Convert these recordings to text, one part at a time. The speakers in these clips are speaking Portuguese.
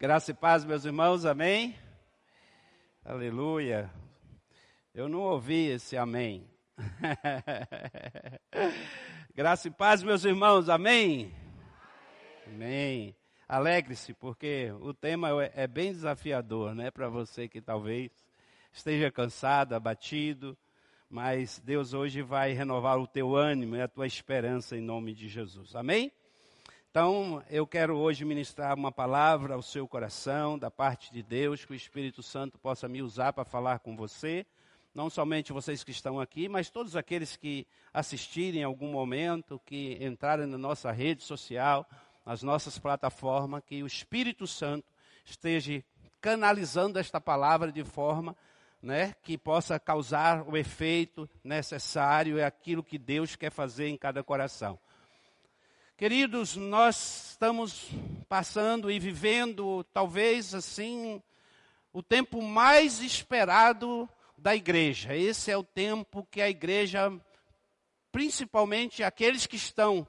Graça e paz, meus irmãos, amém? Aleluia. Eu não ouvi esse amém. Graça e paz, meus irmãos, amém? Amém. Alegre-se, porque o tema é, é bem desafiador, né? Para você que talvez esteja cansado, abatido, mas Deus hoje vai renovar o teu ânimo e a tua esperança em nome de Jesus. Amém? Então, eu quero hoje ministrar uma palavra ao seu coração, da parte de Deus, que o Espírito Santo possa me usar para falar com você. Não somente vocês que estão aqui, mas todos aqueles que assistirem em algum momento, que entrarem na nossa rede social, nas nossas plataformas, que o Espírito Santo esteja canalizando esta palavra de forma né, que possa causar o efeito necessário, é aquilo que Deus quer fazer em cada coração. Queridos, nós estamos passando e vivendo, talvez assim, o tempo mais esperado da igreja. Esse é o tempo que a igreja, principalmente aqueles que estão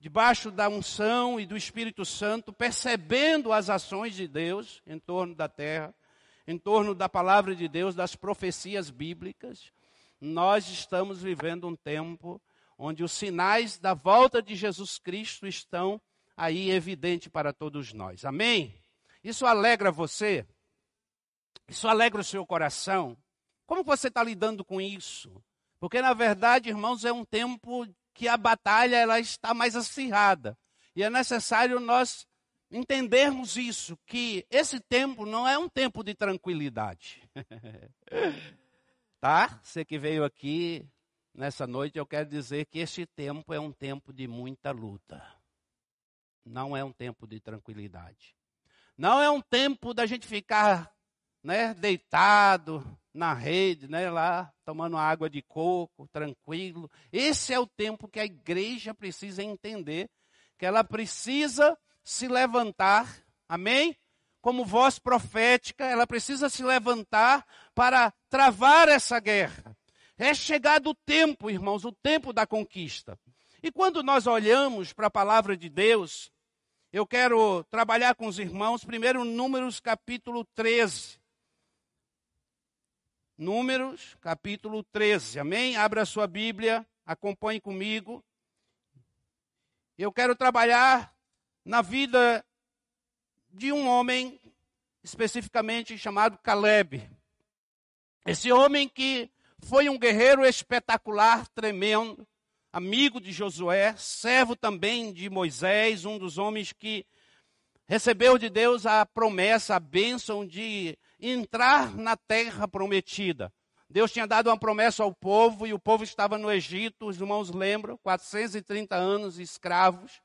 debaixo da unção e do Espírito Santo, percebendo as ações de Deus em torno da terra, em torno da palavra de Deus, das profecias bíblicas, nós estamos vivendo um tempo onde os sinais da volta de Jesus Cristo estão aí evidente para todos nós. Amém? Isso alegra você? Isso alegra o seu coração? Como você está lidando com isso? Porque na verdade, irmãos, é um tempo que a batalha ela está mais acirrada e é necessário nós entendermos isso, que esse tempo não é um tempo de tranquilidade. tá? Você que veio aqui nessa noite, eu quero dizer que este tempo é um tempo de muita luta. Não é um tempo de tranquilidade. Não é um tempo da gente ficar né, deitado na rede, né, lá tomando água de coco, tranquilo. Esse é o tempo que a igreja precisa entender, que ela precisa se levantar, amém? Como voz profética, ela precisa se levantar para travar essa guerra. É chegado o tempo, irmãos, o tempo da conquista. E quando nós olhamos para a palavra de Deus, eu quero trabalhar com os irmãos, primeiro Números capítulo 13. Números capítulo 13, amém? Abra a sua Bíblia, acompanhe comigo. Eu quero trabalhar na vida de um homem especificamente chamado Caleb. Esse homem que foi um guerreiro espetacular, tremendo, amigo de Josué, servo também de Moisés, um dos homens que recebeu de Deus a promessa, a bênção de entrar na terra prometida. Deus tinha dado uma promessa ao povo e o povo estava no Egito, os irmãos lembram, 430 anos escravos.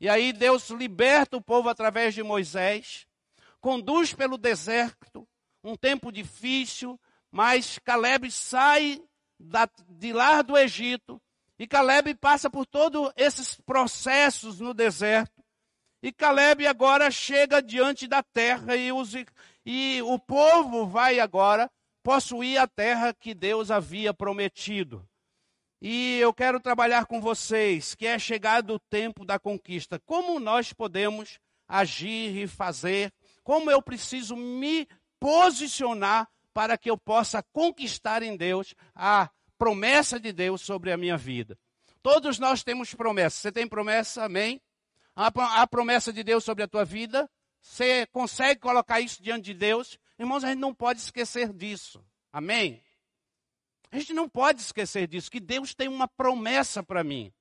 E aí Deus liberta o povo através de Moisés, conduz pelo deserto, um tempo difícil, mas Caleb sai da, de lá do Egito e Caleb passa por todos esses processos no deserto. E Caleb agora chega diante da terra e, os, e o povo vai agora possuir a terra que Deus havia prometido. E eu quero trabalhar com vocês, que é chegado o tempo da conquista. Como nós podemos agir e fazer? Como eu preciso me posicionar para que eu possa conquistar em Deus a promessa de Deus sobre a minha vida? Todos nós temos promessas. Você tem promessa? Amém? A promessa de Deus sobre a tua vida? Você consegue colocar isso diante de Deus? Irmãos, a gente não pode esquecer disso. Amém? A gente não pode esquecer disso, que Deus tem uma promessa para mim.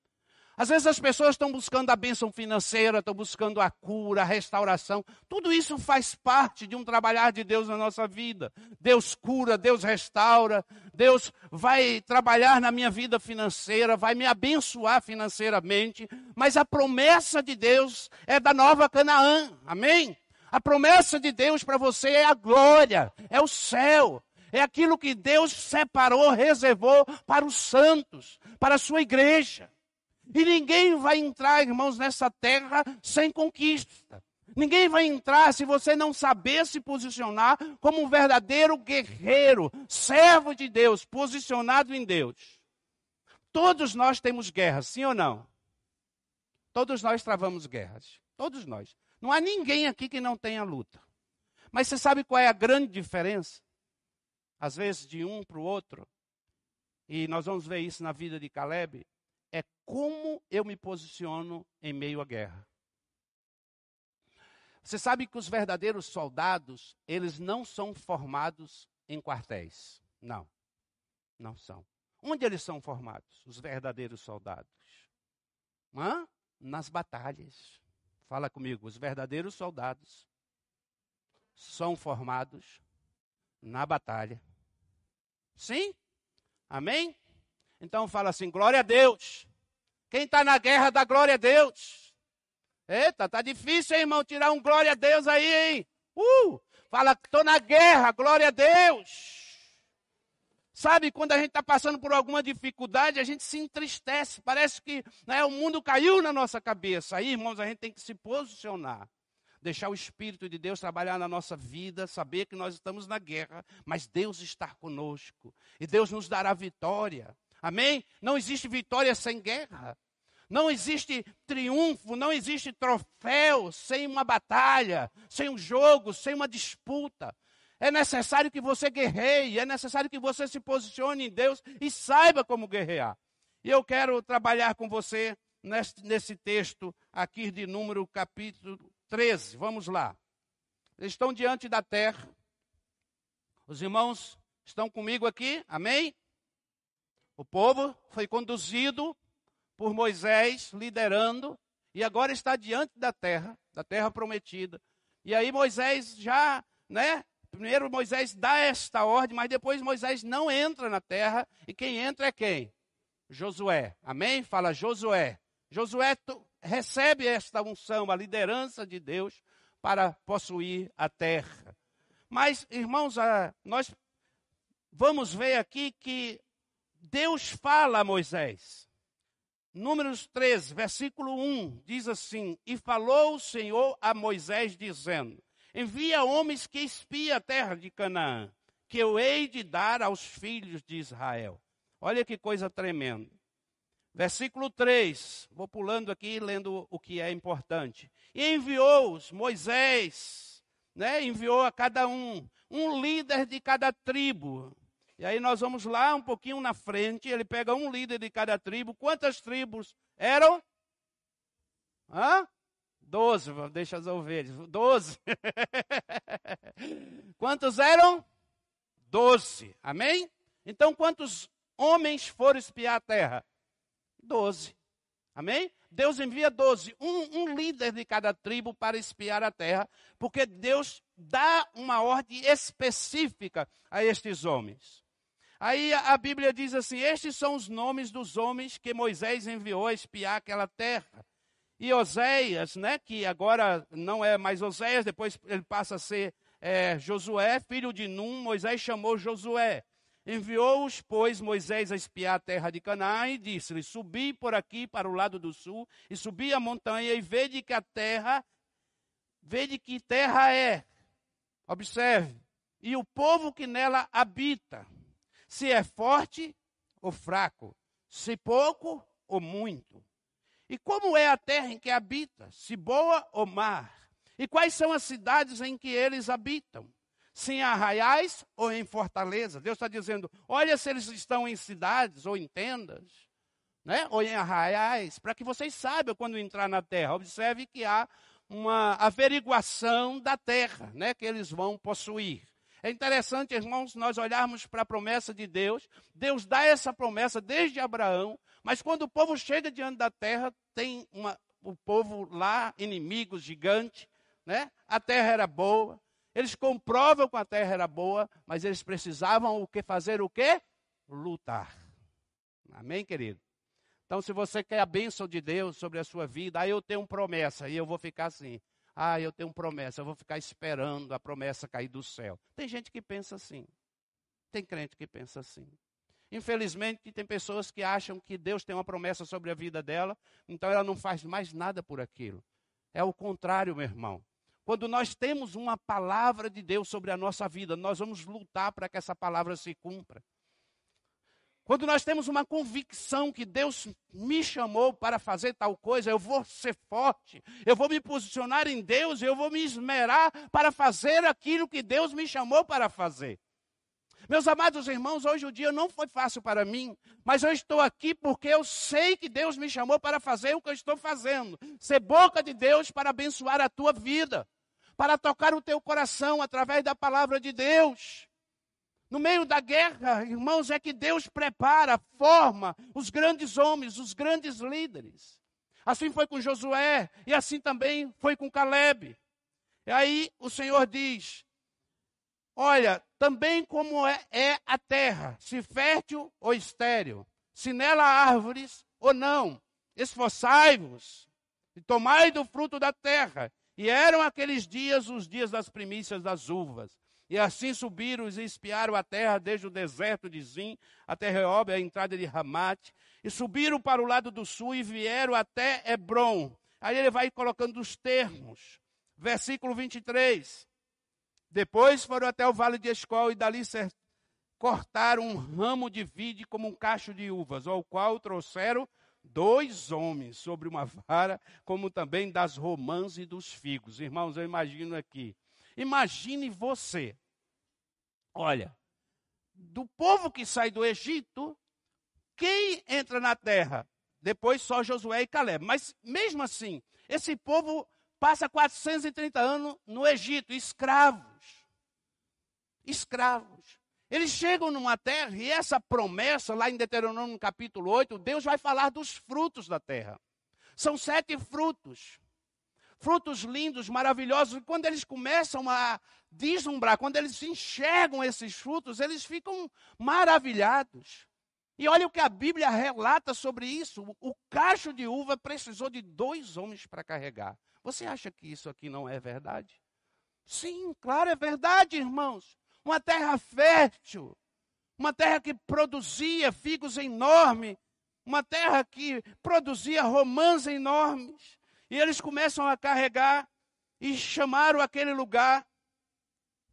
Às vezes as pessoas estão buscando a bênção financeira, estão buscando a cura, a restauração. Tudo isso faz parte de um trabalhar de Deus na nossa vida. Deus cura, Deus restaura, Deus vai trabalhar na minha vida financeira, vai me abençoar financeiramente. Mas a promessa de Deus é da nova Canaã. Amém? A promessa de Deus para você é a glória, é o céu, é aquilo que Deus separou, reservou para os santos, para a sua igreja. E ninguém vai entrar, irmãos, nessa terra sem conquista. Ninguém vai entrar se você não saber se posicionar como um verdadeiro guerreiro, servo de Deus, posicionado em Deus. Todos nós temos guerras, sim ou não? Todos nós travamos guerras. Todos nós. Não há ninguém aqui que não tenha luta. Mas você sabe qual é a grande diferença? Às vezes, de um para o outro, e nós vamos ver isso na vida de Caleb, é como eu me posiciono em meio à guerra. Você sabe que os verdadeiros soldados, eles não são formados em quartéis. Não, não são. Onde eles são formados, os verdadeiros soldados? Hã? Nas batalhas. Fala comigo, os verdadeiros soldados são formados na batalha. Sim? Amém? Então fala assim: glória a Deus. Quem está na guerra dá glória a Deus. Eita, tá difícil, hein, irmão, tirar um glória a Deus aí, hein? Uh! Fala, estou na guerra, glória a Deus. Sabe, quando a gente está passando por alguma dificuldade, a gente se entristece. Parece que né, o mundo caiu na nossa cabeça. Aí, irmãos, a gente tem que se posicionar. Deixar o Espírito de Deus trabalhar na nossa vida, saber que nós estamos na guerra, mas Deus está conosco. E Deus nos dará vitória. Amém? Não existe vitória sem guerra. Não existe triunfo, não existe troféu sem uma batalha, sem um jogo, sem uma disputa. É necessário que você guerreie, é necessário que você se posicione em Deus e saiba como guerrear. E eu quero trabalhar com você nesse, texto aqui de número capítulo 13. Vamos lá. Eles estão diante da terra. Os irmãos estão comigo aqui, amém? O povo foi conduzido por Moisés, liderando, e agora está diante da terra, da terra prometida. E aí Moisés já, né, Primeiro Moisés dá esta ordem, mas depois Moisés não entra na terra. E quem entra é quem? Josué. Amém? Fala Josué. Josué recebe esta unção, a liderança de Deus para possuir a terra. Mas, irmãos, nós vamos ver aqui que Deus fala a Moisés. Números 13, versículo 1, diz assim: E falou o Senhor a Moisés, dizendo: Envia homens que espiem a terra de Canaã, que eu hei de dar aos filhos de Israel. Olha que coisa tremenda. Versículo 3, vou pulando aqui lendo o que é importante. E enviou-os Moisés, né? enviou a cada um, um líder de cada tribo. E aí nós vamos lá um pouquinho na frente, ele pega um líder de cada tribo. Quantas tribos eram? Hã? Doze, deixa as ovelhas. Doze. quantos eram? Doze. Amém? Então, quantos homens foram espiar a terra? Doze. Amém? Deus envia doze, um, um, líder de cada tribo para espiar a terra, porque Deus dá uma ordem específica a estes homens. Aí a Bíblia diz assim: Estes são os nomes dos homens que Moisés enviou a espiar aquela terra. E Oséias, né, que agora não é mais Oséias, depois ele passa a ser é, Josué, filho de Num, Moisés chamou Josué. Enviou-os, pois, Moisés a espiar a terra de Canaã e disse-lhe: Subi por aqui para o lado do sul, e subi a montanha, e vede que a terra, vede que terra é. Observe, e o povo que nela habita, se é forte ou fraco, se pouco ou muito. E como é a terra em que habita, se boa ou má? E quais são as cidades em que eles habitam? Se em arraiais ou em fortaleza? Deus está dizendo: olha se eles estão em cidades ou em tendas, né? ou em arraiais, para que vocês saibam quando entrar na terra. Observe que há uma averiguação da terra né? que eles vão possuir. É interessante, irmãos, nós olharmos para a promessa de Deus. Deus dá essa promessa desde Abraão, mas quando o povo chega diante da terra, tem uma, o povo lá, inimigos, gigante, né? A terra era boa. Eles comprovam que a terra era boa, mas eles precisavam o que fazer o quê? Lutar. Amém, querido? Então, se você quer a bênção de Deus sobre a sua vida, aí eu tenho promessa e eu vou ficar assim. Ah, eu tenho promessa, eu vou ficar esperando a promessa cair do céu. Tem gente que pensa assim. Tem crente que pensa assim. Infelizmente, tem pessoas que acham que Deus tem uma promessa sobre a vida dela, então ela não faz mais nada por aquilo. É o contrário, meu irmão. Quando nós temos uma palavra de Deus sobre a nossa vida, nós vamos lutar para que essa palavra se cumpra. Quando nós temos uma convicção que Deus me chamou para fazer tal coisa, eu vou ser forte, eu vou me posicionar em Deus, eu vou me esmerar para fazer aquilo que Deus me chamou para fazer. Meus amados irmãos, hoje o dia não foi fácil para mim, mas eu estou aqui porque eu sei que Deus me chamou para fazer o que eu estou fazendo ser boca de Deus para abençoar a tua vida, para tocar o teu coração através da palavra de Deus. No meio da guerra, irmãos, é que Deus prepara, forma os grandes homens, os grandes líderes. Assim foi com Josué e assim também foi com Caleb. E aí o Senhor diz: Olha, também como é, é a terra, se fértil ou estéril, se nela há árvores ou não, esforçai-vos e tomai do fruto da terra. E eram aqueles dias os dias das primícias das uvas. E assim subiram e espiaram a terra desde o deserto de Zim até Reob, a entrada de Ramate. E subiram para o lado do sul e vieram até Hebron. Aí ele vai colocando os termos. Versículo 23. Depois foram até o vale de Escol e dali cortaram um ramo de vide como um cacho de uvas, ao qual trouxeram dois homens sobre uma vara, como também das romãs e dos figos. Irmãos, eu imagino aqui Imagine você. Olha, do povo que sai do Egito, quem entra na terra? Depois só Josué e Caleb. Mas mesmo assim, esse povo passa 430 anos no Egito, escravos. Escravos. Eles chegam numa terra e essa promessa, lá em Deuteronômio capítulo 8, Deus vai falar dos frutos da terra. São sete frutos frutos lindos, maravilhosos, e quando eles começam a deslumbrar, quando eles enxergam esses frutos, eles ficam maravilhados. E olha o que a Bíblia relata sobre isso: o cacho de uva precisou de dois homens para carregar. Você acha que isso aqui não é verdade? Sim, claro, é verdade, irmãos. Uma terra fértil, uma terra que produzia figos enormes, uma terra que produzia romãs enormes. E eles começam a carregar e chamaram aquele lugar,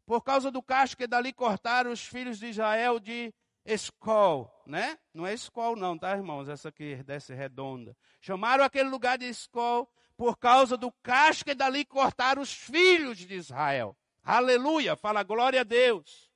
por causa do cacho que dali cortaram os filhos de Israel de Escol, né? Não é Escol não, tá, irmãos? Essa aqui desce redonda. Chamaram aquele lugar de Escol por causa do cacho que dali cortaram os filhos de Israel. Aleluia, fala glória a Deus.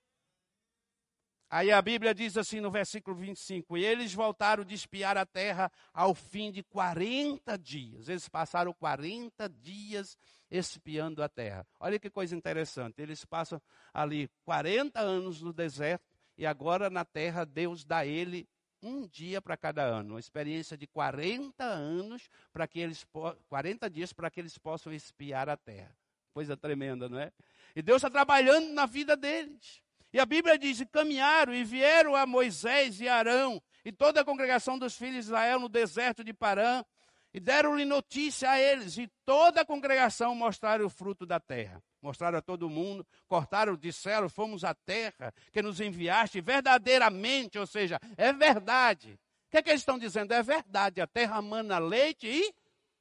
Aí a Bíblia diz assim no versículo 25: E eles voltaram de espiar a terra ao fim de 40 dias. Eles passaram 40 dias espiando a terra. Olha que coisa interessante. Eles passam ali 40 anos no deserto e agora na terra Deus dá a ele um dia para cada ano, uma experiência de 40 anos para que eles 40 dias para que eles possam espiar a terra. Coisa tremenda, não é? E Deus está trabalhando na vida deles. E a Bíblia diz: e caminharam e vieram a Moisés e Arão e toda a congregação dos filhos de Israel no deserto de Parã, e deram-lhe notícia a eles, e toda a congregação mostraram o fruto da terra. Mostraram a todo mundo, cortaram, disseram: Fomos à terra que nos enviaste verdadeiramente, ou seja, é verdade. O que, é que eles estão dizendo? É verdade, a terra mana leite e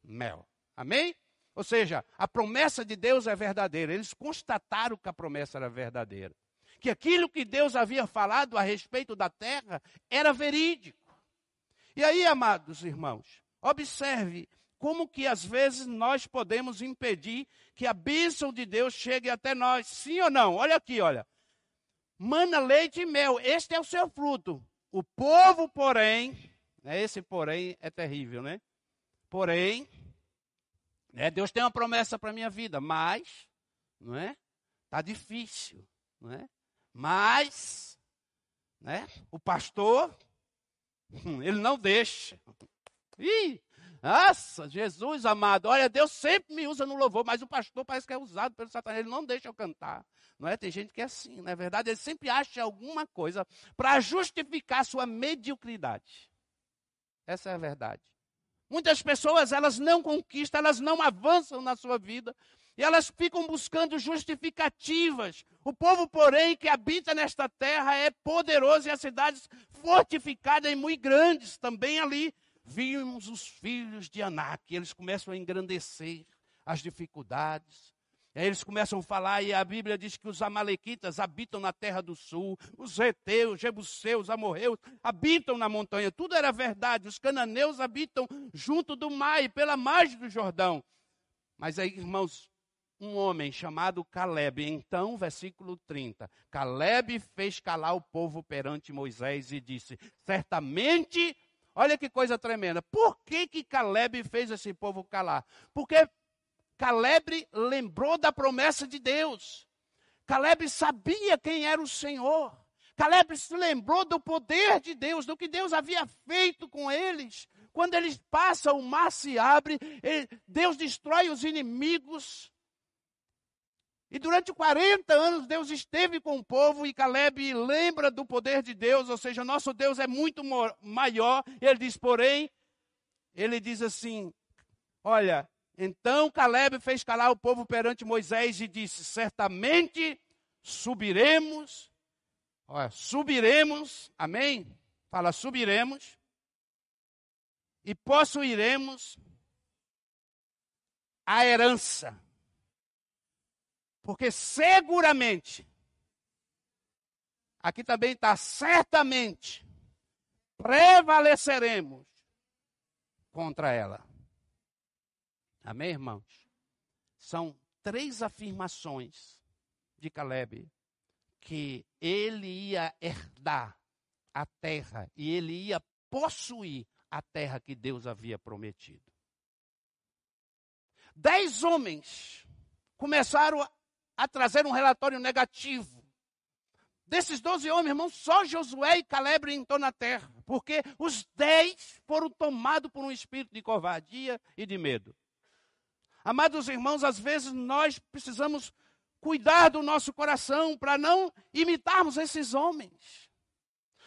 mel. Amém? Ou seja, a promessa de Deus é verdadeira. Eles constataram que a promessa era verdadeira que aquilo que Deus havia falado a respeito da terra era verídico. E aí, amados irmãos, observe como que às vezes nós podemos impedir que a bênção de Deus chegue até nós. Sim ou não? Olha aqui, olha. Mana leite e mel, este é o seu fruto. O povo, porém, né, esse porém é terrível, né? Porém, né, Deus tem uma promessa para a minha vida, mas, não é? Está difícil, não é? Mas, né, o pastor, hum, ele não deixa. Ih, nossa, Jesus amado, olha, Deus sempre me usa no louvor, mas o pastor parece que é usado pelo Satanás, ele não deixa eu cantar. Não é? Tem gente que é assim, não é verdade? Ele sempre acha alguma coisa para justificar sua mediocridade. Essa é a verdade. Muitas pessoas, elas não conquistam, elas não avançam na sua vida, e elas ficam buscando justificativas. O povo, porém, que habita nesta terra é poderoso e as cidades fortificadas e muito grandes. Também ali vimos os filhos de Anak. Eles começam a engrandecer as dificuldades. E aí eles começam a falar, e a Bíblia diz que os Amalequitas habitam na terra do sul, os Reteus, Jebuseus, Amorreus habitam na montanha. Tudo era verdade. Os cananeus habitam junto do mar e pela margem do Jordão. Mas aí, irmãos, um homem chamado Caleb, então, versículo 30, Caleb fez calar o povo perante Moisés e disse: Certamente, olha que coisa tremenda, por que, que Caleb fez esse povo calar? Porque Caleb lembrou da promessa de Deus. Caleb sabia quem era o Senhor. Caleb se lembrou do poder de Deus, do que Deus havia feito com eles. Quando eles passam, o mar se abre, Deus destrói os inimigos. E durante 40 anos Deus esteve com o povo e Caleb lembra do poder de Deus, ou seja, nosso Deus é muito maior. Ele diz, porém, ele diz assim: Olha, então Caleb fez calar o povo perante Moisés e disse: Certamente subiremos, olha, subiremos, amém? Fala, subiremos e possuiremos a herança. Porque seguramente, aqui também está certamente, prevaleceremos contra ela. Amém, irmãos? São três afirmações de Caleb que ele ia herdar a terra e ele ia possuir a terra que Deus havia prometido. Dez homens começaram a trazer um relatório negativo. Desses doze homens, irmãos, só Josué e Caleb entrou na terra, porque os dez foram tomados por um espírito de covardia e de medo. Amados irmãos, às vezes nós precisamos cuidar do nosso coração para não imitarmos esses homens.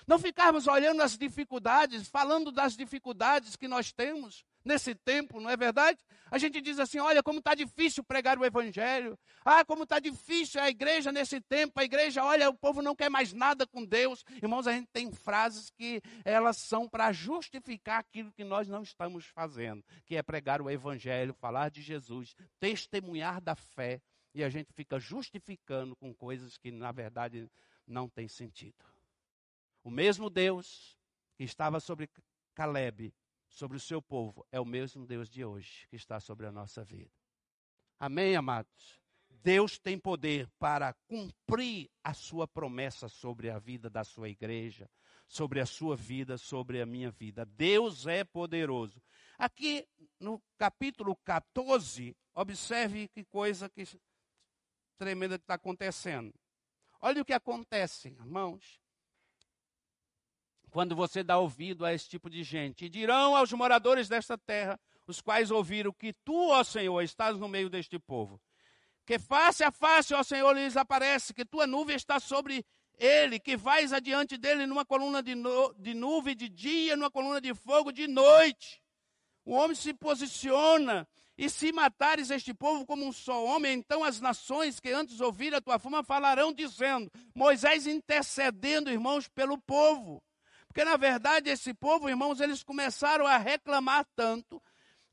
Não ficarmos olhando as dificuldades, falando das dificuldades que nós temos, nesse tempo, não é verdade? A gente diz assim: olha, como está difícil pregar o Evangelho. Ah, como está difícil a igreja nesse tempo. A igreja, olha, o povo não quer mais nada com Deus. Irmãos, a gente tem frases que elas são para justificar aquilo que nós não estamos fazendo, que é pregar o Evangelho, falar de Jesus, testemunhar da fé. E a gente fica justificando com coisas que, na verdade, não tem sentido. O mesmo Deus que estava sobre Caleb sobre o seu povo é o mesmo Deus de hoje que está sobre a nossa vida. Amém, amados? Deus tem poder para cumprir a sua promessa sobre a vida da sua igreja, sobre a sua vida, sobre a minha vida. Deus é poderoso. Aqui no capítulo 14, observe que coisa que tremenda que está acontecendo. Olha o que acontece, irmãos quando você dá ouvido a esse tipo de gente. E dirão aos moradores desta terra, os quais ouviram que tu, ó Senhor, estás no meio deste povo. Que face a face, ó Senhor, lhes aparece, que tua nuvem está sobre ele, que vais adiante dele numa coluna de, nu de nuvem de dia, numa coluna de fogo de noite. O homem se posiciona, e se matares este povo como um só homem, então as nações que antes ouviram a tua fama falarão, dizendo: Moisés intercedendo, irmãos, pelo povo. Porque, na verdade, esse povo, irmãos, eles começaram a reclamar tanto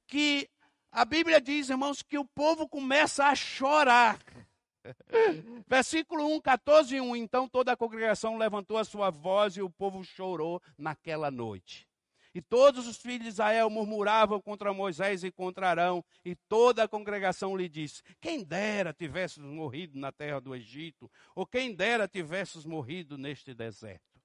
que a Bíblia diz, irmãos, que o povo começa a chorar. Versículo 1, 14 1. Então toda a congregação levantou a sua voz e o povo chorou naquela noite. E todos os filhos de Israel murmuravam contra Moisés e contra Arão, e toda a congregação lhe disse: Quem dera tivesses morrido na terra do Egito, ou quem dera tivesses morrido neste deserto.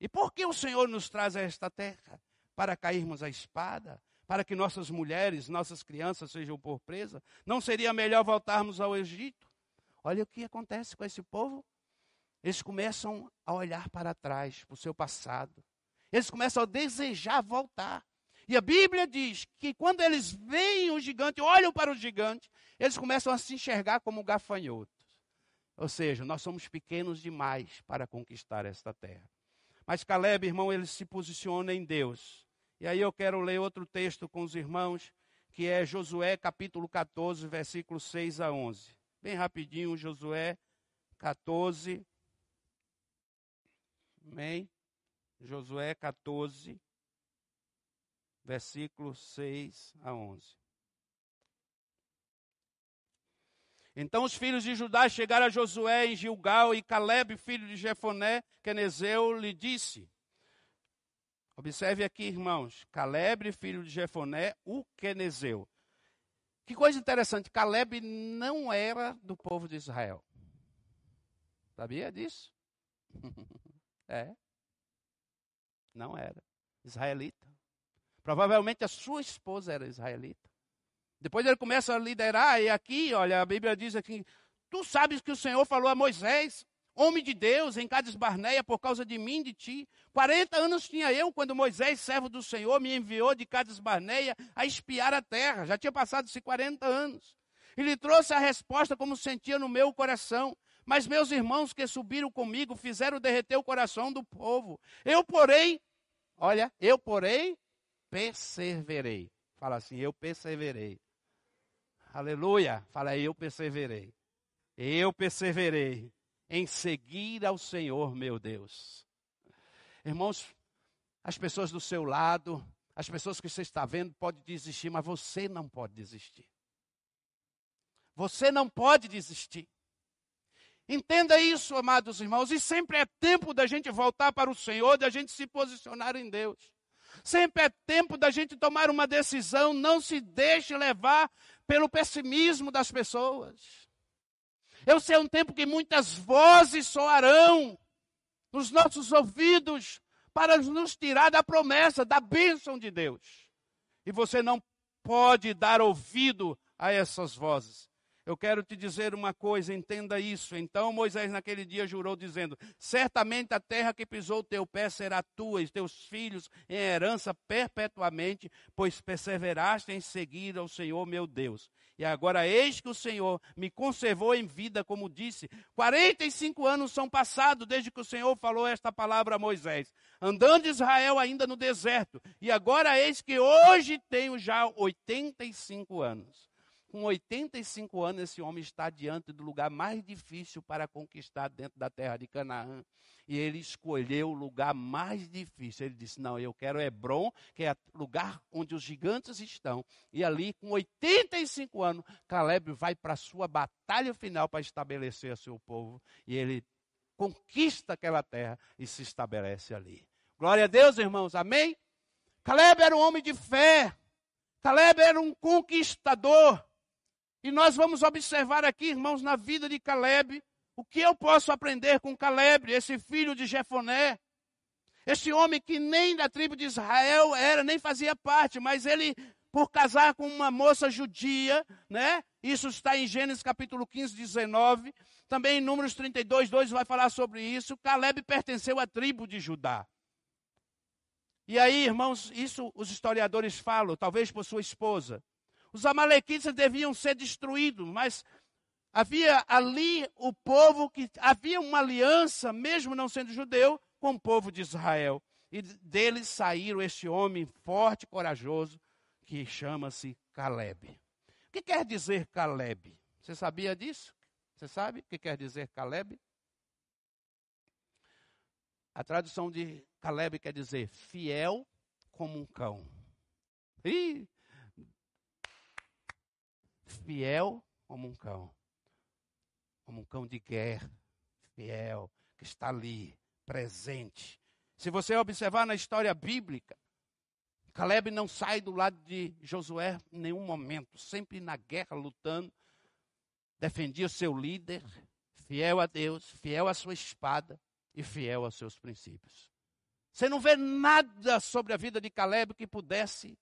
E por que o Senhor nos traz a esta terra? Para cairmos a espada? Para que nossas mulheres, nossas crianças sejam por presa? Não seria melhor voltarmos ao Egito? Olha o que acontece com esse povo. Eles começam a olhar para trás, para o seu passado. Eles começam a desejar voltar. E a Bíblia diz que quando eles veem o gigante, olham para o gigante, eles começam a se enxergar como gafanhotos. Ou seja, nós somos pequenos demais para conquistar esta terra. Mas Caleb, irmão, ele se posiciona em Deus. E aí eu quero ler outro texto com os irmãos, que é Josué capítulo 14, versículos 6 a 11. Bem rapidinho, Josué 14. Amém? Josué 14, versículos 6 a 11. Então os filhos de Judá chegaram a Josué em Gilgal e Caleb, filho de Jefoné, Quenezeu, lhe disse: Observe aqui, irmãos, Caleb, filho de Jefoné, o Quenezeu. Que coisa interessante, Caleb não era do povo de Israel. Sabia disso? é. Não era. Israelita. Provavelmente a sua esposa era israelita. Depois ele começa a liderar, e aqui, olha, a Bíblia diz aqui: Tu sabes que o Senhor falou a Moisés, homem de Deus, em Cades Barneia, por causa de mim de ti. 40 anos tinha eu quando Moisés, servo do Senhor, me enviou de Cades Barneia a espiar a terra. Já tinha passado-se 40 anos. E trouxe a resposta como sentia no meu coração. Mas meus irmãos que subiram comigo fizeram derreter o coração do povo. Eu, porém, olha, eu, porém, perseverei. Fala assim, eu perseverei. Aleluia. Fala eu perseverei. Eu perseverei em seguir ao Senhor, meu Deus. Irmãos, as pessoas do seu lado, as pessoas que você está vendo, podem desistir, mas você não pode desistir. Você não pode desistir. Entenda isso, amados irmãos, e sempre é tempo da gente voltar para o Senhor, da gente se posicionar em Deus. Sempre é tempo da gente tomar uma decisão, não se deixe levar pelo pessimismo das pessoas. Eu sei um tempo que muitas vozes soarão nos nossos ouvidos para nos tirar da promessa, da bênção de Deus. E você não pode dar ouvido a essas vozes. Eu quero te dizer uma coisa, entenda isso. Então Moisés naquele dia jurou, dizendo: Certamente a terra que pisou o teu pé será tua e teus filhos em herança perpetuamente, pois perseveraste em seguir ao Senhor meu Deus. E agora eis que o Senhor me conservou em vida, como disse. 45 anos são passados desde que o Senhor falou esta palavra a Moisés, andando Israel ainda no deserto. E agora eis que hoje tenho já 85 anos. Com 85 anos, esse homem está diante do lugar mais difícil para conquistar dentro da terra de Canaã. E ele escolheu o lugar mais difícil. Ele disse: Não, eu quero Hebron, que é o lugar onde os gigantes estão. E ali, com 85 anos, Caleb vai para a sua batalha final para estabelecer seu povo. E ele conquista aquela terra e se estabelece ali. Glória a Deus, irmãos. Amém? Caleb era um homem de fé. Caleb era um conquistador. E nós vamos observar aqui, irmãos, na vida de Caleb, o que eu posso aprender com Caleb, esse filho de Jefoné. Esse homem que nem da tribo de Israel era, nem fazia parte, mas ele, por casar com uma moça judia, né? Isso está em Gênesis capítulo 15, 19. Também em Números 32, 2 vai falar sobre isso. Caleb pertenceu à tribo de Judá. E aí, irmãos, isso os historiadores falam, talvez por sua esposa. Os amalequitas deviam ser destruídos, mas havia ali o povo que havia uma aliança, mesmo não sendo judeu, com o povo de Israel. E deles saíram este homem forte e corajoso, que chama-se Caleb. O que quer dizer Caleb? Você sabia disso? Você sabe o que quer dizer Caleb? A tradução de Caleb quer dizer fiel como um cão. Ih, fiel como um cão. Como um cão de guerra, fiel, que está ali, presente. Se você observar na história bíblica, Caleb não sai do lado de Josué em nenhum momento, sempre na guerra, lutando, defendia seu líder, fiel a Deus, fiel à sua espada e fiel aos seus princípios. Você não vê nada sobre a vida de Caleb que pudesse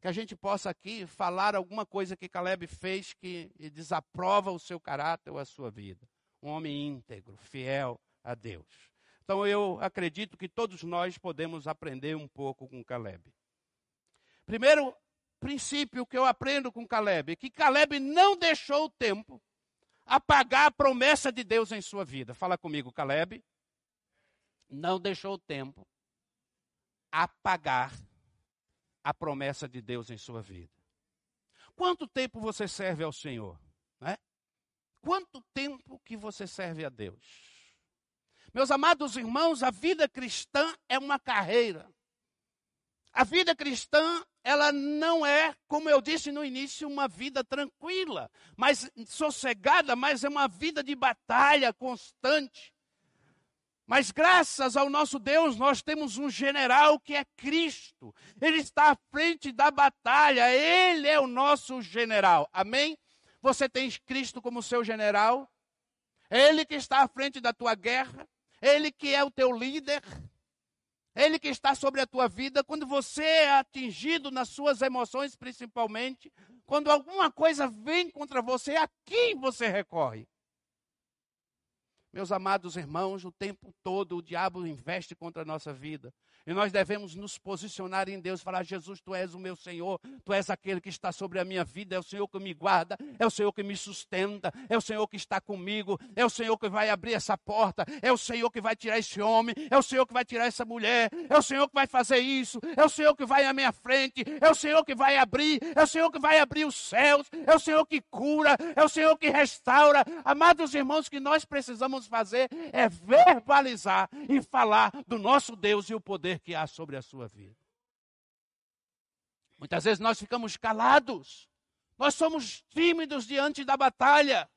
que a gente possa aqui falar alguma coisa que Caleb fez que desaprova o seu caráter ou a sua vida. Um homem íntegro, fiel a Deus. Então eu acredito que todos nós podemos aprender um pouco com Caleb. Primeiro princípio que eu aprendo com Caleb é que Caleb não deixou o tempo apagar a promessa de Deus em sua vida. Fala comigo, Caleb. Não deixou o tempo apagar a promessa de Deus em sua vida. Quanto tempo você serve ao Senhor? Né? Quanto tempo que você serve a Deus? Meus amados irmãos, a vida cristã é uma carreira. A vida cristã ela não é, como eu disse no início, uma vida tranquila, mas sossegada, mas é uma vida de batalha constante. Mas graças ao nosso Deus, nós temos um general que é Cristo. Ele está à frente da batalha, ele é o nosso general. Amém? Você tem Cristo como seu general? Ele que está à frente da tua guerra, ele que é o teu líder. Ele que está sobre a tua vida, quando você é atingido nas suas emoções, principalmente, quando alguma coisa vem contra você, a quem você recorre? Meus amados irmãos, o tempo todo o diabo investe contra a nossa vida. E nós devemos nos posicionar em Deus, falar: Jesus, tu és o meu Senhor, tu és aquele que está sobre a minha vida, é o Senhor que me guarda, é o Senhor que me sustenta, é o Senhor que está comigo, é o Senhor que vai abrir essa porta, é o Senhor que vai tirar esse homem, é o Senhor que vai tirar essa mulher, é o Senhor que vai fazer isso, é o Senhor que vai à minha frente, é o Senhor que vai abrir, é o Senhor que vai abrir os céus, é o Senhor que cura, é o Senhor que restaura. Amados irmãos, o que nós precisamos fazer é verbalizar e falar do nosso Deus e o poder que há sobre a sua vida. Muitas vezes nós ficamos calados, nós somos tímidos diante da batalha,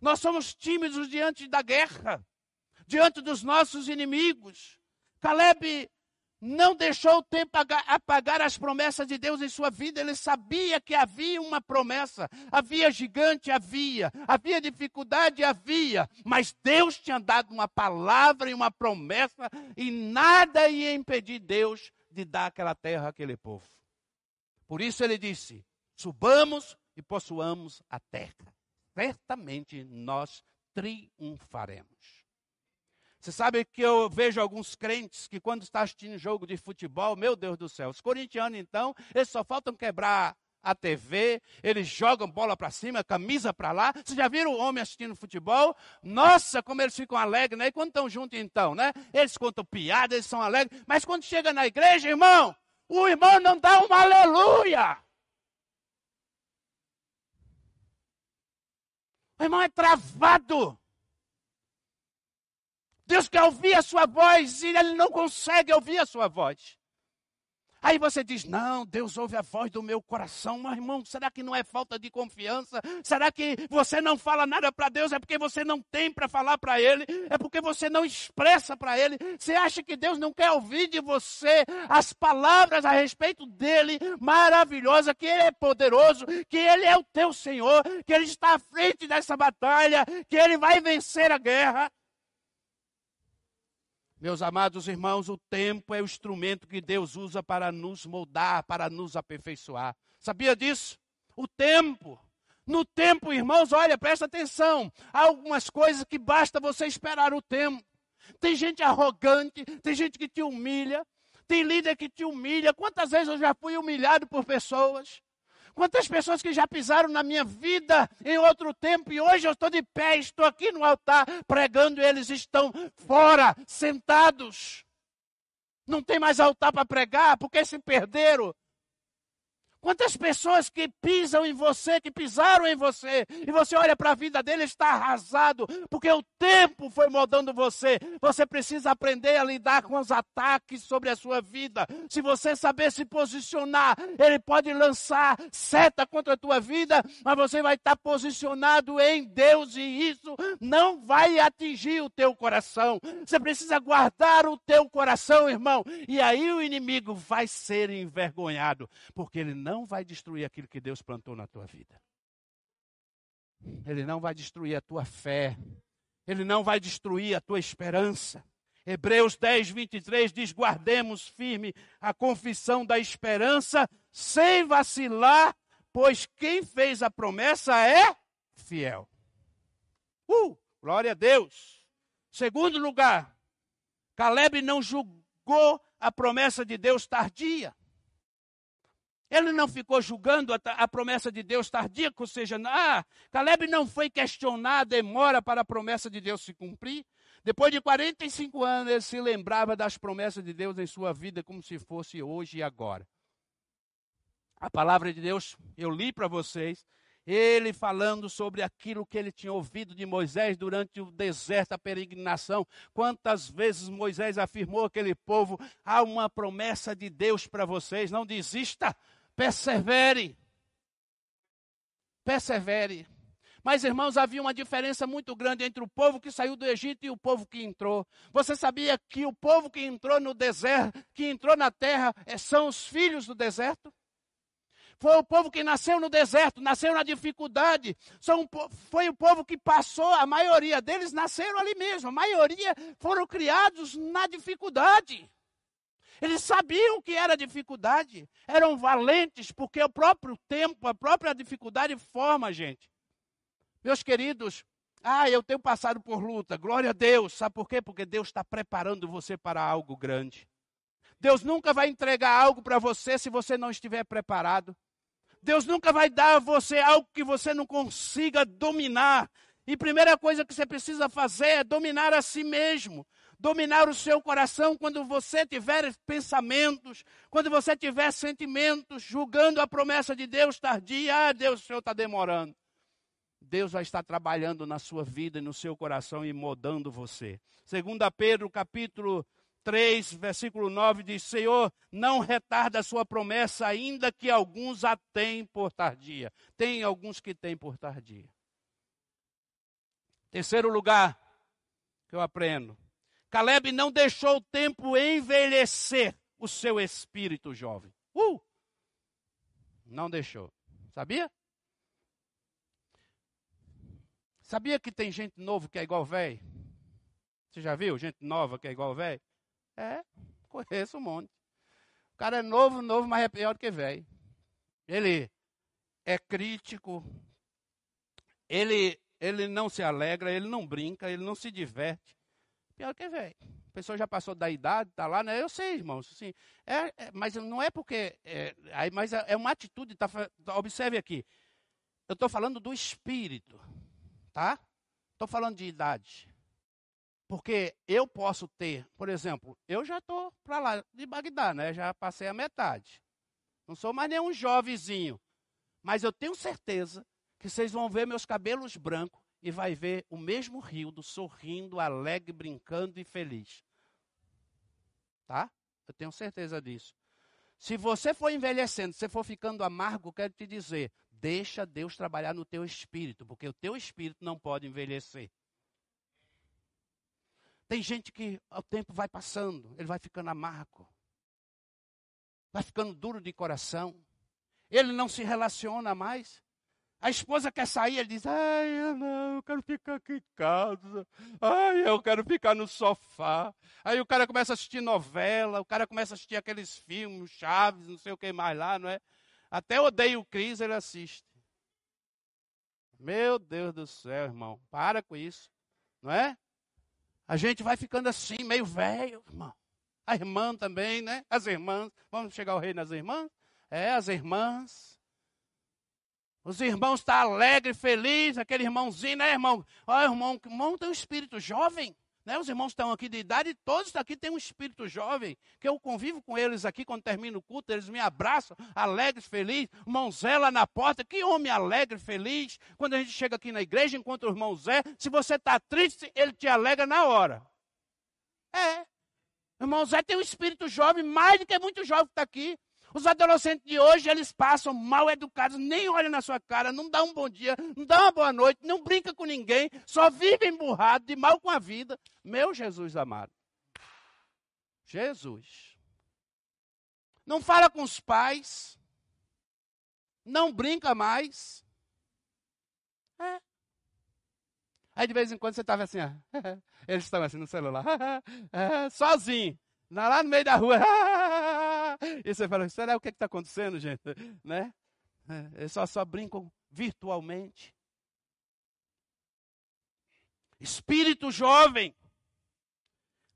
nós somos tímidos diante da guerra, diante dos nossos inimigos. Caleb não deixou o tempo apagar as promessas de Deus em sua vida. Ele sabia que havia uma promessa. Havia gigante, havia. Havia dificuldade, havia. Mas Deus tinha dado uma palavra e uma promessa, e nada ia impedir Deus de dar aquela terra àquele povo. Por isso ele disse: subamos e possuamos a terra. Certamente nós triunfaremos. Você sabe que eu vejo alguns crentes que quando está assistindo jogo de futebol, meu Deus do céu, os corintianos então, eles só faltam quebrar a TV, eles jogam bola para cima, camisa para lá. Vocês já viram o homem assistindo futebol? Nossa, como eles ficam alegres, né? E quando estão juntos então, né? Eles contam piada, eles são alegres. Mas quando chega na igreja, irmão, o irmão não dá uma aleluia. O irmão é travado. Deus quer ouvir a sua voz e ele não consegue ouvir a sua voz. Aí você diz: Não, Deus ouve a voz do meu coração. Mas, irmão, será que não é falta de confiança? Será que você não fala nada para Deus? É porque você não tem para falar para Ele? É porque você não expressa para Ele? Você acha que Deus não quer ouvir de você as palavras a respeito dele, maravilhosa, que Ele é poderoso, que Ele é o teu Senhor, que Ele está à frente dessa batalha, que Ele vai vencer a guerra? Meus amados irmãos, o tempo é o instrumento que Deus usa para nos moldar, para nos aperfeiçoar. Sabia disso? O tempo. No tempo, irmãos, olha, presta atenção. Há algumas coisas que basta você esperar o tempo. Tem gente arrogante, tem gente que te humilha, tem líder que te humilha. Quantas vezes eu já fui humilhado por pessoas? Quantas pessoas que já pisaram na minha vida em outro tempo e hoje eu estou de pé, estou aqui no altar pregando e eles estão fora, sentados. Não tem mais altar para pregar porque se perderam. Quantas pessoas que pisam em você, que pisaram em você, e você olha para a vida dele está arrasado, porque o tempo foi moldando você. Você precisa aprender a lidar com os ataques sobre a sua vida. Se você saber se posicionar, ele pode lançar seta contra a tua vida, mas você vai estar posicionado em Deus e isso não vai atingir o teu coração. Você precisa guardar o teu coração, irmão, e aí o inimigo vai ser envergonhado, porque ele não não vai destruir aquilo que Deus plantou na tua vida. Ele não vai destruir a tua fé. Ele não vai destruir a tua esperança. Hebreus 10, 23 diz: guardemos firme a confissão da esperança, sem vacilar, pois quem fez a promessa é fiel. Uh, glória a Deus. Segundo lugar, Caleb não julgou a promessa de Deus tardia. Ele não ficou julgando a, a, promessa de Deus tardia, ou seja, ah, Caleb não foi questionar a demora para a promessa de Deus se cumprir. Depois de 45 anos, ele se lembrava das promessas de Deus em sua vida como se fosse hoje e agora. A palavra de Deus, eu li para vocês, ele falando sobre aquilo que ele tinha ouvido de Moisés durante o deserto, a peregrinação. Quantas vezes Moisés afirmou aquele povo: há uma promessa de Deus para vocês, não desista, persevere. Persevere. Mas, irmãos, havia uma diferença muito grande entre o povo que saiu do Egito e o povo que entrou. Você sabia que o povo que entrou no deserto, que entrou na terra, eh, são os filhos do deserto? Foi o povo que nasceu no deserto, nasceu na dificuldade. São, foi o povo que passou, a maioria deles nasceram ali mesmo. A maioria foram criados na dificuldade. Eles sabiam que era dificuldade. Eram valentes, porque o próprio tempo, a própria dificuldade forma a gente. Meus queridos, ah, eu tenho passado por luta. Glória a Deus. Sabe por quê? Porque Deus está preparando você para algo grande. Deus nunca vai entregar algo para você se você não estiver preparado. Deus nunca vai dar a você algo que você não consiga dominar. E primeira coisa que você precisa fazer é dominar a si mesmo. Dominar o seu coração quando você tiver pensamentos, quando você tiver sentimentos, julgando a promessa de Deus tardia. Ah, Deus, o Senhor está demorando. Deus vai estar trabalhando na sua vida e no seu coração e modando você. Segundo Pedro, capítulo 3, versículo 9 diz: Senhor, não retarda a sua promessa, ainda que alguns a tenham por tardia. Tem alguns que têm por tardia. Terceiro lugar que eu aprendo: Caleb não deixou o tempo envelhecer o seu espírito jovem. Uh! Não deixou. Sabia? Sabia que tem gente novo que é igual velho? Você já viu gente nova que é igual velho? É, conheço um monte. O cara é novo, novo, mas é pior do que velho. Ele é crítico, ele, ele não se alegra, ele não brinca, ele não se diverte. Pior que velho. A pessoa já passou da idade, está lá, né? Eu sei, irmãos. Assim, é, é, mas não é porque. É, aí, mas é, é uma atitude. Tá, observe aqui. Eu estou falando do espírito. Tá? Estou falando de idade. Porque eu posso ter, por exemplo, eu já estou para lá de Bagdá, né? Já passei a metade. Não sou mais nenhum jovenzinho. Mas eu tenho certeza que vocês vão ver meus cabelos brancos e vai ver o mesmo Rildo sorrindo, alegre, brincando e feliz. Tá? Eu tenho certeza disso. Se você for envelhecendo, se for ficando amargo, quero te dizer, deixa Deus trabalhar no teu espírito, porque o teu espírito não pode envelhecer. Tem gente que o tempo vai passando, ele vai ficando amargo, vai ficando duro de coração, ele não se relaciona mais. A esposa quer sair, ele diz: Ai, eu não, eu quero ficar aqui em casa. Ai, eu quero ficar no sofá. Aí o cara começa a assistir novela, o cara começa a assistir aqueles filmes, Chaves, não sei o que mais lá, não é? Até odeio o Cris, ele assiste. Meu Deus do céu, irmão, para com isso, não é? A gente vai ficando assim, meio velho, irmão. A irmã também, né? As irmãs. Vamos chegar ao rei nas irmãs? É, as irmãs. Os irmãos estão tá alegres, felizes, aquele irmãozinho, né, irmão? Olha, irmão, irmão tem um espírito jovem. Né? Os irmãos estão aqui de idade, todos aqui têm um espírito jovem, que eu convivo com eles aqui quando termino o culto, eles me abraçam, alegres, felizes, irmão Zé lá na porta, que homem alegre, feliz. Quando a gente chega aqui na igreja, encontra o irmão Zé, se você está triste, ele te alegra na hora. É. O irmão Zé tem um espírito jovem, mais do que muito jovem que está aqui. Os adolescentes de hoje, eles passam mal educados, nem olham na sua cara, não dá um bom dia, não dá uma boa noite, não brinca com ninguém, só vive emburrado, de mal com a vida. Meu Jesus amado. Jesus. Não fala com os pais, não brinca mais. É. Aí de vez em quando você estava assim, ó, eles estão assim no celular, sozinho, lá no meio da rua. E você fala, será o que é está acontecendo, gente? Né? É, eles só, só brincam virtualmente. Espírito jovem.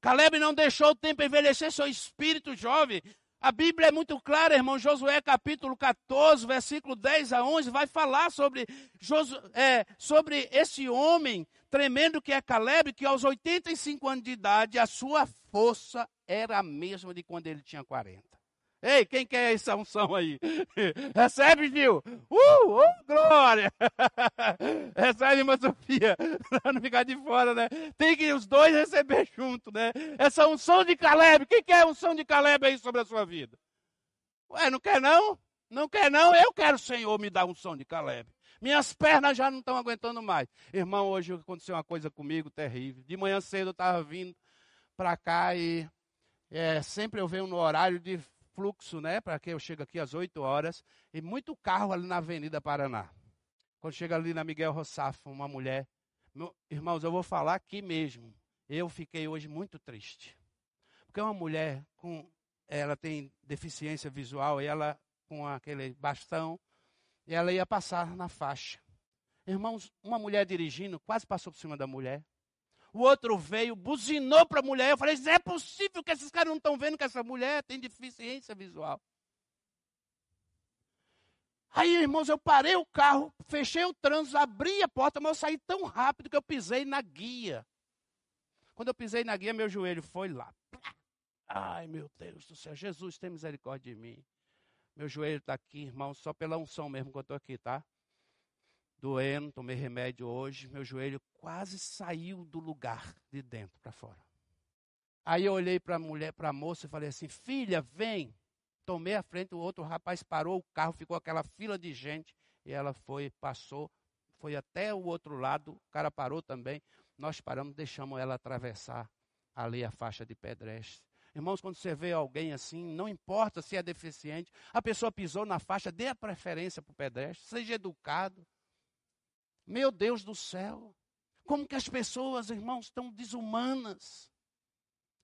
Caleb não deixou o tempo envelhecer seu espírito jovem. A Bíblia é muito clara, irmão. Josué capítulo 14, versículo 10 a 11, vai falar sobre, Josu, é, sobre esse homem tremendo que é Caleb, que aos 85 anos de idade, a sua força era a mesma de quando ele tinha 40. Ei, quem quer essa unção aí? Recebe, Gil. Uh, uh glória. Recebe, irmã Sofia. Para não ficar de fora, né? Tem que os dois receber junto, né? Essa unção de Caleb. Quem quer unção de Caleb aí sobre a sua vida? Ué, não quer não? Não quer não? Eu quero, Senhor, me dar unção de Caleb. Minhas pernas já não estão aguentando mais. Irmão, hoje aconteceu uma coisa comigo terrível. De manhã cedo eu estava vindo para cá e é, sempre eu venho no horário de fluxo, né? Para que eu chego aqui às 8 horas. E muito carro ali na Avenida Paraná. Quando chega ali na Miguel Rossafo, uma mulher. Meu, irmãos, eu vou falar aqui mesmo. Eu fiquei hoje muito triste. Porque uma mulher com. Ela tem deficiência visual e ela com aquele bastão e ela ia passar na faixa. Irmãos, uma mulher dirigindo, quase passou por cima da mulher. O outro veio, buzinou para a mulher. Eu falei: é possível que esses caras não estão vendo que essa mulher tem deficiência visual. Aí, irmãos, eu parei o carro, fechei o trânsito, abri a porta, mas eu saí tão rápido que eu pisei na guia. Quando eu pisei na guia, meu joelho foi lá. Ai, meu Deus do céu, Jesus tem misericórdia de mim. Meu joelho está aqui, irmão, só pela unção mesmo que eu estou aqui, tá? Doendo, tomei remédio hoje, meu joelho quase saiu do lugar de dentro para fora. Aí eu olhei para a mulher, para a moça e falei assim: "Filha, vem". Tomei a frente, o outro rapaz parou o carro, ficou aquela fila de gente e ela foi, passou, foi até o outro lado, o cara parou também. Nós paramos, deixamos ela atravessar ali a faixa de pedestre. Irmãos, quando você vê alguém assim, não importa se é deficiente, a pessoa pisou na faixa, dê a preferência para o pedestre, seja educado. Meu Deus do céu, como que as pessoas, irmãos, estão desumanas.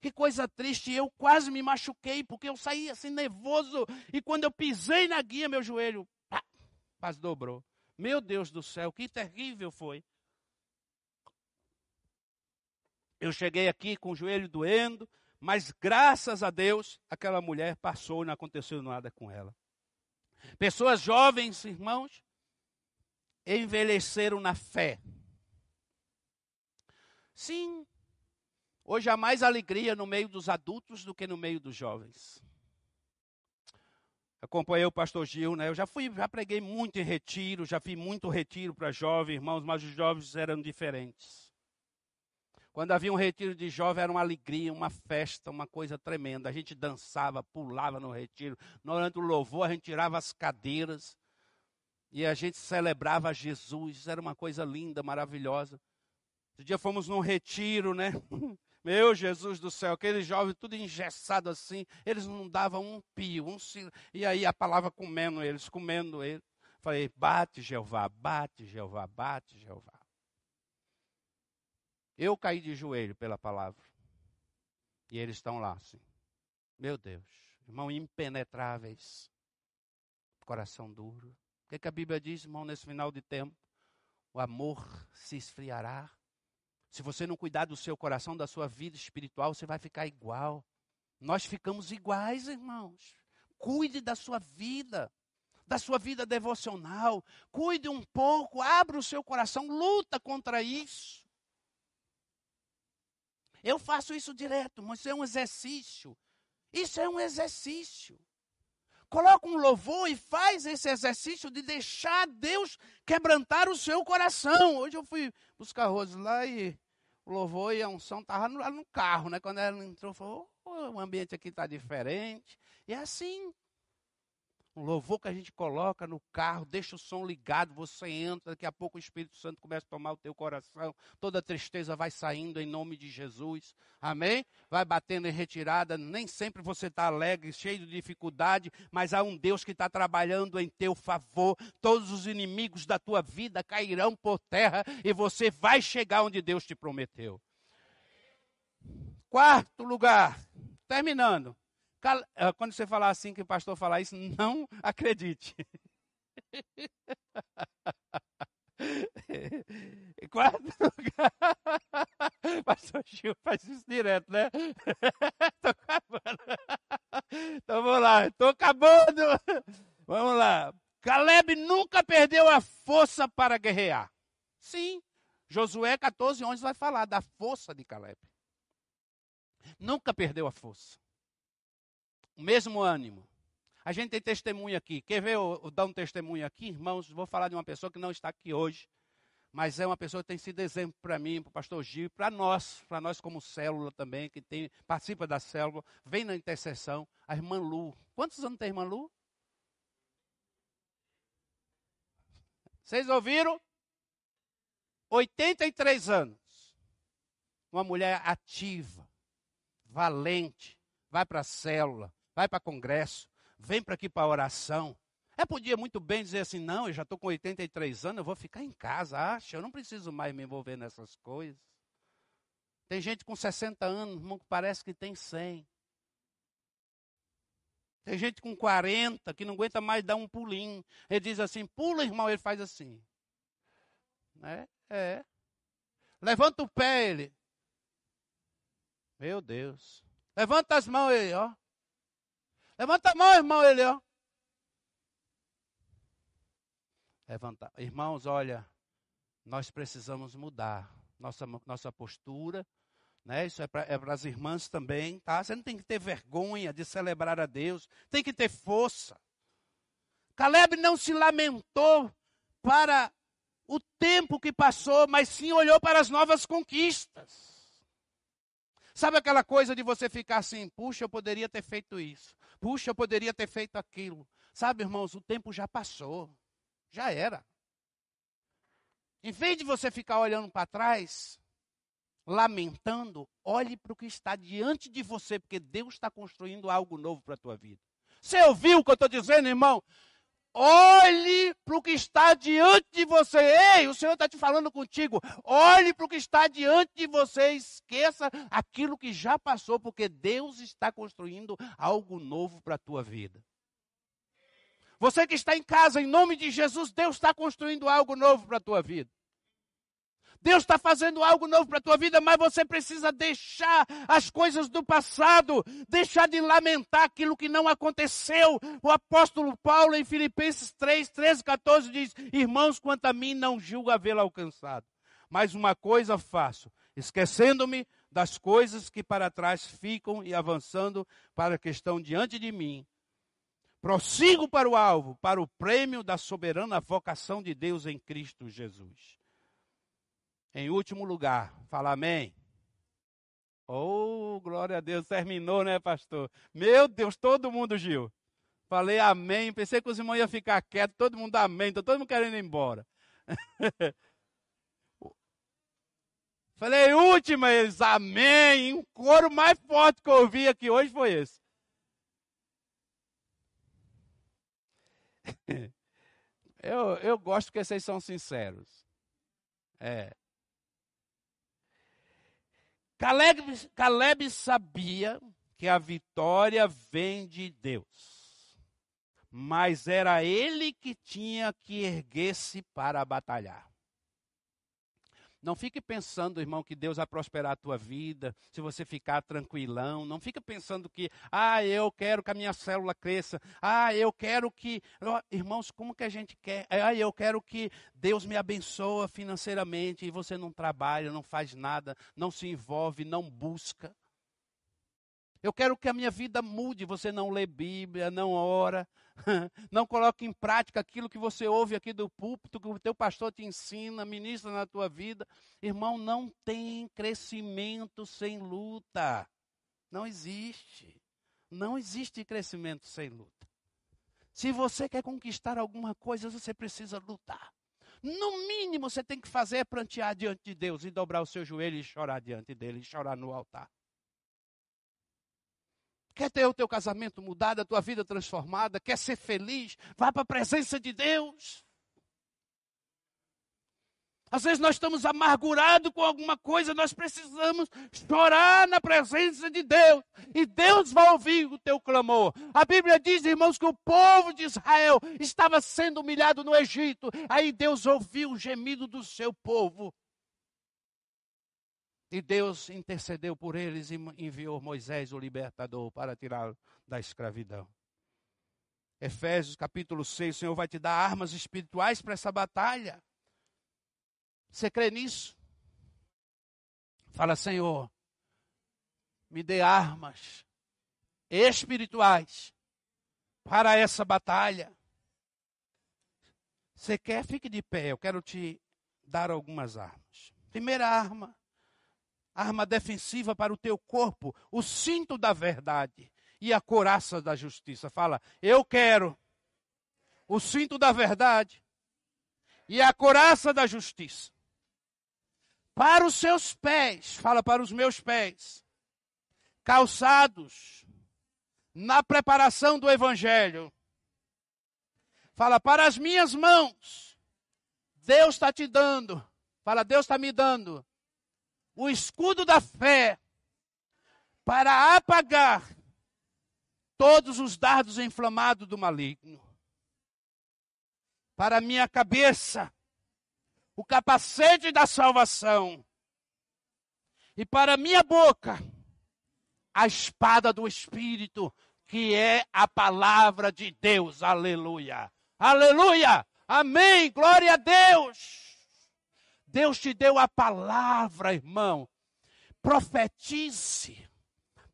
Que coisa triste, eu quase me machuquei, porque eu saí assim nervoso, e quando eu pisei na guia, meu joelho pá, quase dobrou. Meu Deus do céu, que terrível foi. Eu cheguei aqui com o joelho doendo, mas graças a Deus, aquela mulher passou e não aconteceu nada com ela. Pessoas jovens, irmãos, envelheceram na fé. Sim, hoje há mais alegria no meio dos adultos do que no meio dos jovens. Acompanhei o pastor Gil, né? Eu já fui, já preguei muito em retiro, já fiz muito retiro para jovens, irmãos, mas os jovens eram diferentes. Quando havia um retiro de jovem, era uma alegria, uma festa, uma coisa tremenda. A gente dançava, pulava no retiro. Durante o louvor, a gente tirava as cadeiras e a gente celebrava Jesus. Era uma coisa linda, maravilhosa. Um dia fomos num retiro, né? Meu Jesus do céu, aqueles jovens tudo engessado assim, eles não davam um pio, um e aí a palavra comendo eles, comendo eles. Falei, bate Jeová, bate Jeová, bate Jeová. Eu caí de joelho pela palavra. E eles estão lá, assim. Meu Deus, irmão, impenetráveis. Coração duro. Que, que a Bíblia diz, irmão, nesse final de tempo? O amor se esfriará. Se você não cuidar do seu coração, da sua vida espiritual, você vai ficar igual. Nós ficamos iguais, irmãos. Cuide da sua vida, da sua vida devocional. Cuide um pouco, abra o seu coração, luta contra isso. Eu faço isso direto, mas isso é um exercício. Isso é um exercício. Coloca um louvor e faz esse exercício de deixar Deus quebrantar o seu coração. Hoje eu fui buscar Rose lá e o louvor e a unção estavam lá no carro, né? Quando ela entrou, falou: oh, o ambiente aqui está diferente. E é assim um louvor que a gente coloca no carro, deixa o som ligado, você entra, daqui a pouco o Espírito Santo começa a tomar o teu coração, toda tristeza vai saindo em nome de Jesus, amém? Vai batendo em retirada, nem sempre você está alegre, cheio de dificuldade, mas há um Deus que está trabalhando em teu favor, todos os inimigos da tua vida cairão por terra e você vai chegar onde Deus te prometeu. Quarto lugar, terminando. Ah, quando você falar assim, que o pastor falar isso, não acredite. Quarto lugar. Pastor Gil faz isso direto, né? Estou acabando. Então vamos lá, estou acabando. Vamos lá. Caleb nunca perdeu a força para guerrear. Sim, Josué 14, 11 vai falar da força de Caleb. Nunca perdeu a força o mesmo ânimo, A gente tem testemunho aqui. Quer ver eu, eu dar um testemunho aqui, irmãos? Vou falar de uma pessoa que não está aqui hoje, mas é uma pessoa que tem sido exemplo para mim, para o pastor Gil, para nós, para nós como célula também, que tem, participa da célula, vem na intercessão, a irmã Lu. Quantos anos tem a irmã Lu? Vocês ouviram? 83 anos. Uma mulher ativa, valente, vai para a célula, vai para congresso, vem para aqui para oração. É, podia muito bem dizer assim: não, eu já estou com 83 anos, eu vou ficar em casa. Acha, eu não preciso mais me envolver nessas coisas. Tem gente com 60 anos, irmão, que parece que tem 100. Tem gente com 40 que não aguenta mais dar um pulinho. Ele diz assim: pula, irmão, ele faz assim. É, é. Levanta o pé, ele. Meu Deus. Levanta as mãos, ele, ó. Levanta a mão, irmão, ele, ó. Levanta. Irmãos, olha, nós precisamos mudar nossa, nossa postura, né? Isso é para é as irmãs também, tá? Você não tem que ter vergonha de celebrar a Deus, tem que ter força. Caleb não se lamentou para o tempo que passou, mas sim olhou para as novas conquistas. Sabe aquela coisa de você ficar assim, puxa, eu poderia ter feito isso, puxa, eu poderia ter feito aquilo. Sabe, irmãos, o tempo já passou, já era. Em vez de você ficar olhando para trás, lamentando, olhe para o que está diante de você, porque Deus está construindo algo novo para a tua vida. Você ouviu o que eu estou dizendo, irmão? Olhe para o que está diante de você. Ei, o Senhor está te falando contigo. Olhe para o que está diante de você. Esqueça aquilo que já passou, porque Deus está construindo algo novo para a tua vida. Você que está em casa, em nome de Jesus, Deus está construindo algo novo para a tua vida. Deus está fazendo algo novo para a tua vida, mas você precisa deixar as coisas do passado, deixar de lamentar aquilo que não aconteceu. O apóstolo Paulo, em Filipenses 3, 13, 14, diz: Irmãos, quanto a mim, não julgo havê-lo alcançado. Mas uma coisa faço, esquecendo-me das coisas que para trás ficam e avançando para a questão diante de mim. Prossigo para o alvo, para o prêmio da soberana vocação de Deus em Cristo Jesus. Em último lugar, fala amém. Oh, glória a Deus, terminou, né, pastor? Meu Deus, todo mundo, Gil. Falei amém, pensei que os irmãos iam ficar quietos, todo mundo amém, todo mundo querendo ir embora. Falei, última, eles, amém. Um coro mais forte que eu ouvi aqui hoje foi esse. eu, eu gosto que vocês são sinceros. É. Caleb, Caleb sabia que a vitória vem de Deus, mas era ele que tinha que erguer-se para batalhar. Não fique pensando, irmão, que Deus vai prosperar a tua vida, se você ficar tranquilão. Não fique pensando que, ah, eu quero que a minha célula cresça. Ah, eu quero que. Irmãos, como que a gente quer? Ah, eu quero que Deus me abençoe financeiramente e você não trabalha, não faz nada, não se envolve, não busca. Eu quero que a minha vida mude. Você não lê Bíblia, não ora, não coloca em prática aquilo que você ouve aqui do púlpito, que o teu pastor te ensina, ministra na tua vida. Irmão, não tem crescimento sem luta. Não existe. Não existe crescimento sem luta. Se você quer conquistar alguma coisa, você precisa lutar. No mínimo, você tem que fazer é prantear diante de Deus e dobrar o seu joelho e chorar diante dele, e chorar no altar. Quer ter o teu casamento mudado, a tua vida transformada? Quer ser feliz? Vá para a presença de Deus. Às vezes nós estamos amargurados com alguma coisa, nós precisamos chorar na presença de Deus. E Deus vai ouvir o teu clamor. A Bíblia diz, irmãos, que o povo de Israel estava sendo humilhado no Egito. Aí Deus ouviu o gemido do seu povo. E Deus intercedeu por eles e enviou Moisés, o libertador, para tirá-lo da escravidão. Efésios capítulo 6, o Senhor vai te dar armas espirituais para essa batalha. Você crê nisso? Fala, Senhor, me dê armas espirituais para essa batalha. Você quer? Fique de pé. Eu quero te dar algumas armas. Primeira arma, arma defensiva para o teu corpo, o cinto da verdade e a coraça da justiça. Fala, eu quero o cinto da verdade e a coraça da justiça. Para os seus pés, fala para os meus pés, calçados na preparação do evangelho. Fala para as minhas mãos. Deus está te dando. Fala, Deus está me dando o escudo da fé para apagar todos os dardos inflamados do maligno. Para minha cabeça, o capacete da salvação. E para minha boca, a espada do Espírito, que é a palavra de Deus. Aleluia. Aleluia. Amém. Glória a Deus. Deus te deu a palavra, irmão. Profetize.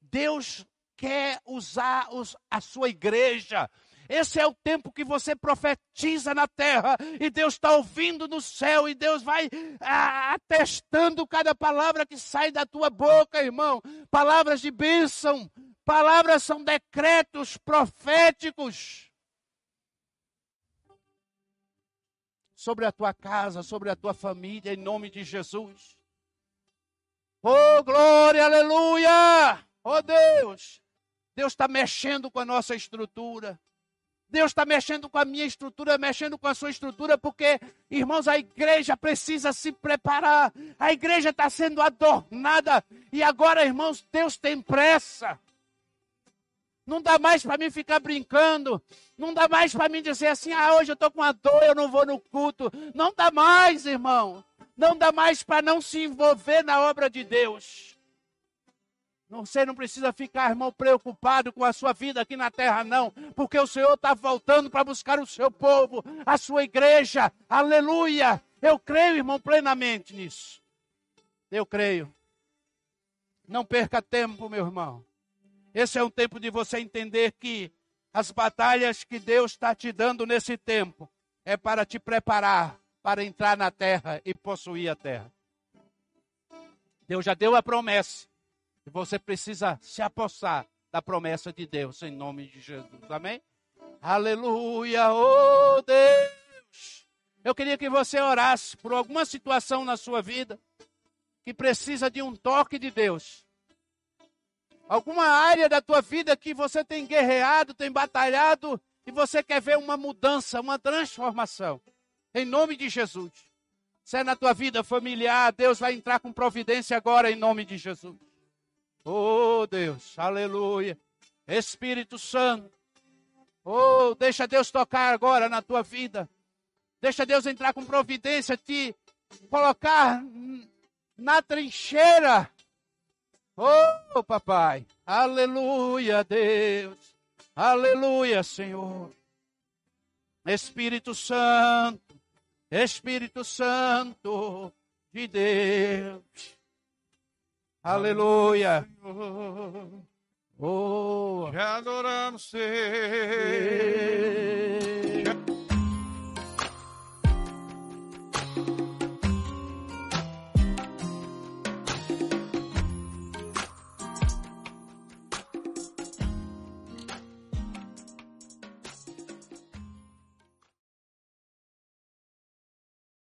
Deus quer usar os, a sua igreja. Esse é o tempo que você profetiza na terra e Deus está ouvindo no céu e Deus vai ah, atestando cada palavra que sai da tua boca, irmão. Palavras de bênção, palavras são decretos proféticos. Sobre a tua casa, sobre a tua família, em nome de Jesus. Oh, glória, aleluia! Oh, Deus! Deus está mexendo com a nossa estrutura. Deus está mexendo com a minha estrutura, mexendo com a sua estrutura, porque, irmãos, a igreja precisa se preparar. A igreja está sendo adornada. E agora, irmãos, Deus tem pressa. Não dá mais para mim ficar brincando. Não dá mais para mim dizer assim: ah, hoje eu estou com uma dor, eu não vou no culto. Não dá mais, irmão. Não dá mais para não se envolver na obra de Deus. Você não precisa ficar, irmão, preocupado com a sua vida aqui na terra, não, porque o Senhor está voltando para buscar o seu povo, a sua igreja. Aleluia! Eu creio, irmão, plenamente nisso. Eu creio. Não perca tempo, meu irmão. Esse é um tempo de você entender que as batalhas que Deus está te dando nesse tempo é para te preparar para entrar na terra e possuir a terra. Deus já deu a promessa. E você precisa se apossar da promessa de Deus em nome de Jesus. Amém? Aleluia, oh Deus. Eu queria que você orasse por alguma situação na sua vida que precisa de um toque de Deus alguma área da tua vida que você tem guerreado, tem batalhado e você quer ver uma mudança, uma transformação. Em nome de Jesus. Se é na tua vida familiar, Deus vai entrar com providência agora em nome de Jesus. Oh Deus, aleluia. Espírito Santo. Oh, deixa Deus tocar agora na tua vida. Deixa Deus entrar com providência, te colocar na trincheira Oh, papai. Aleluia, Deus. Aleluia, Senhor. Espírito Santo. Espírito Santo de Deus. Aleluia. Oh, já adoramos ser.